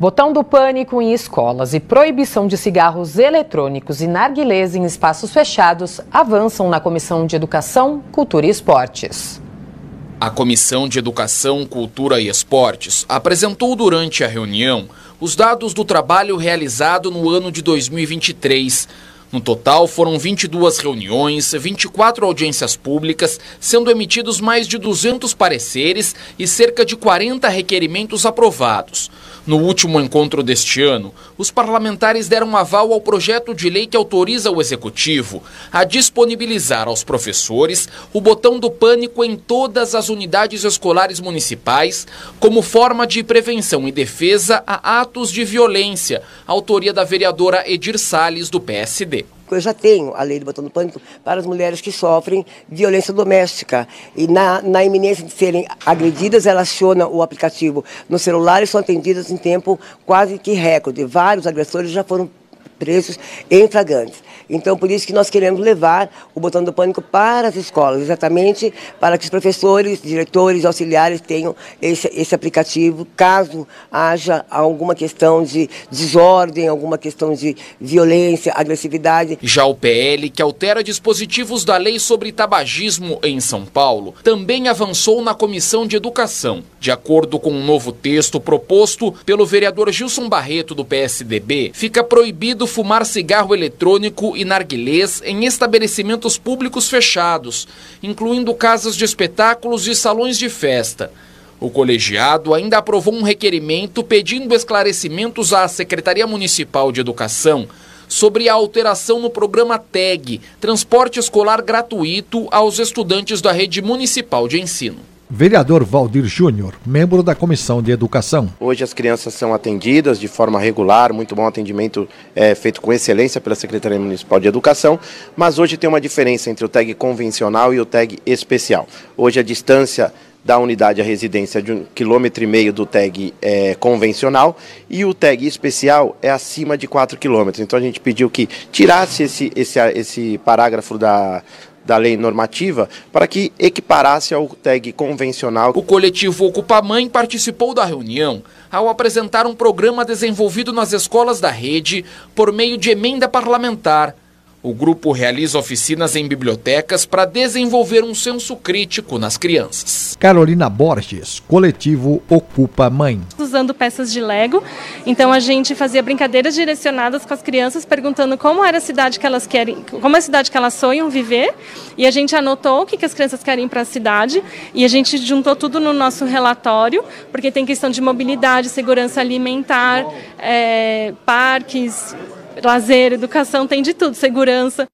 Botão do pânico em escolas e proibição de cigarros eletrônicos e narguilés em espaços fechados avançam na Comissão de Educação, Cultura e Esportes. A Comissão de Educação, Cultura e Esportes apresentou durante a reunião os dados do trabalho realizado no ano de 2023 no total, foram 22 reuniões, 24 audiências públicas, sendo emitidos mais de 200 pareceres e cerca de 40 requerimentos aprovados. No último encontro deste ano, os parlamentares deram aval ao projeto de lei que autoriza o Executivo a disponibilizar aos professores o botão do pânico em todas as unidades escolares municipais, como forma de prevenção e defesa a atos de violência, autoria da vereadora Edir Salles, do PSD eu já tenho a lei do botão do pânico para as mulheres que sofrem violência doméstica. E na, na iminência de serem agredidas, ela aciona o aplicativo no celular e são atendidas em tempo quase que recorde. Vários agressores já foram presos em flagrantes. Então, por isso que nós queremos levar o botão do pânico para as escolas, exatamente para que os professores, diretores, auxiliares tenham esse, esse aplicativo, caso haja alguma questão de desordem, alguma questão de violência, agressividade. Já o PL, que altera dispositivos da lei sobre tabagismo em São Paulo, também avançou na Comissão de Educação. De acordo com um novo texto proposto pelo vereador Gilson Barreto, do PSDB, fica proibido fumar cigarro eletrônico e narguilés em estabelecimentos públicos fechados, incluindo casas de espetáculos e salões de festa. O colegiado ainda aprovou um requerimento pedindo esclarecimentos à Secretaria Municipal de Educação sobre a alteração no programa TEG, transporte escolar gratuito aos estudantes da rede municipal de ensino. Vereador Valdir Júnior, membro da Comissão de Educação. Hoje as crianças são atendidas de forma regular, muito bom atendimento é, feito com excelência pela Secretaria Municipal de Educação, mas hoje tem uma diferença entre o tag convencional e o tag especial. Hoje a distância da unidade à residência de um quilômetro e meio do tag é, convencional e o tag especial é acima de 4 quilômetros. Então a gente pediu que tirasse esse, esse, esse parágrafo da, da lei normativa para que equiparasse ao tag convencional. O coletivo Ocupa Mãe participou da reunião ao apresentar um programa desenvolvido nas escolas da rede por meio de emenda parlamentar o grupo realiza oficinas em bibliotecas para desenvolver um senso crítico nas crianças. Carolina Borges, coletivo Ocupa Mãe. Usando peças de Lego, então a gente fazia brincadeiras direcionadas com as crianças, perguntando como era a cidade que elas querem, como é a cidade que elas sonham viver, e a gente anotou o que, que as crianças querem para a cidade, e a gente juntou tudo no nosso relatório, porque tem questão de mobilidade, segurança alimentar, é, parques, lazer, educação, tem de tudo, segurança.